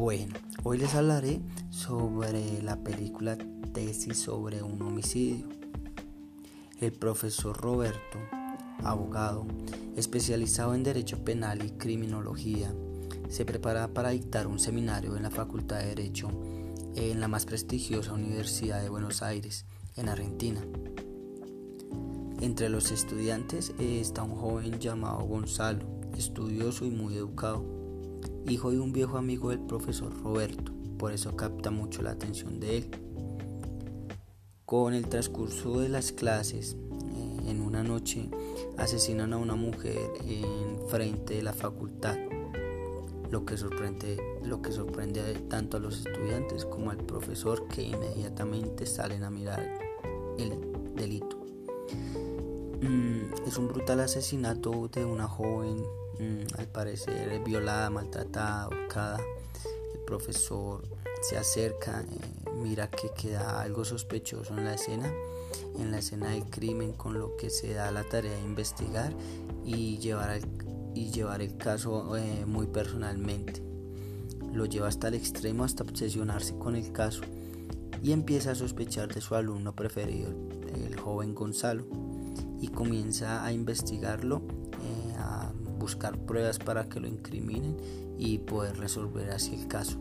Bueno, hoy les hablaré sobre la película Tesis sobre un homicidio. El profesor Roberto, abogado, especializado en Derecho Penal y Criminología, se prepara para dictar un seminario en la Facultad de Derecho en la más prestigiosa Universidad de Buenos Aires, en Argentina. Entre los estudiantes está un joven llamado Gonzalo, estudioso y muy educado hijo de un viejo amigo del profesor Roberto, por eso capta mucho la atención de él. Con el transcurso de las clases, eh, en una noche asesinan a una mujer en frente de la facultad, lo que sorprende, lo que sorprende tanto a los estudiantes como al profesor que inmediatamente salen a mirar el delito. Mm, es un brutal asesinato de una joven Mm, al parecer violada, maltratada, ahorcada. El profesor se acerca, eh, mira que queda algo sospechoso en la escena, en la escena del crimen, con lo que se da la tarea de investigar y llevar el, y llevar el caso eh, muy personalmente. Lo lleva hasta el extremo, hasta obsesionarse con el caso y empieza a sospechar de su alumno preferido, el joven Gonzalo, y comienza a investigarlo buscar pruebas para que lo incriminen y poder resolver así el caso.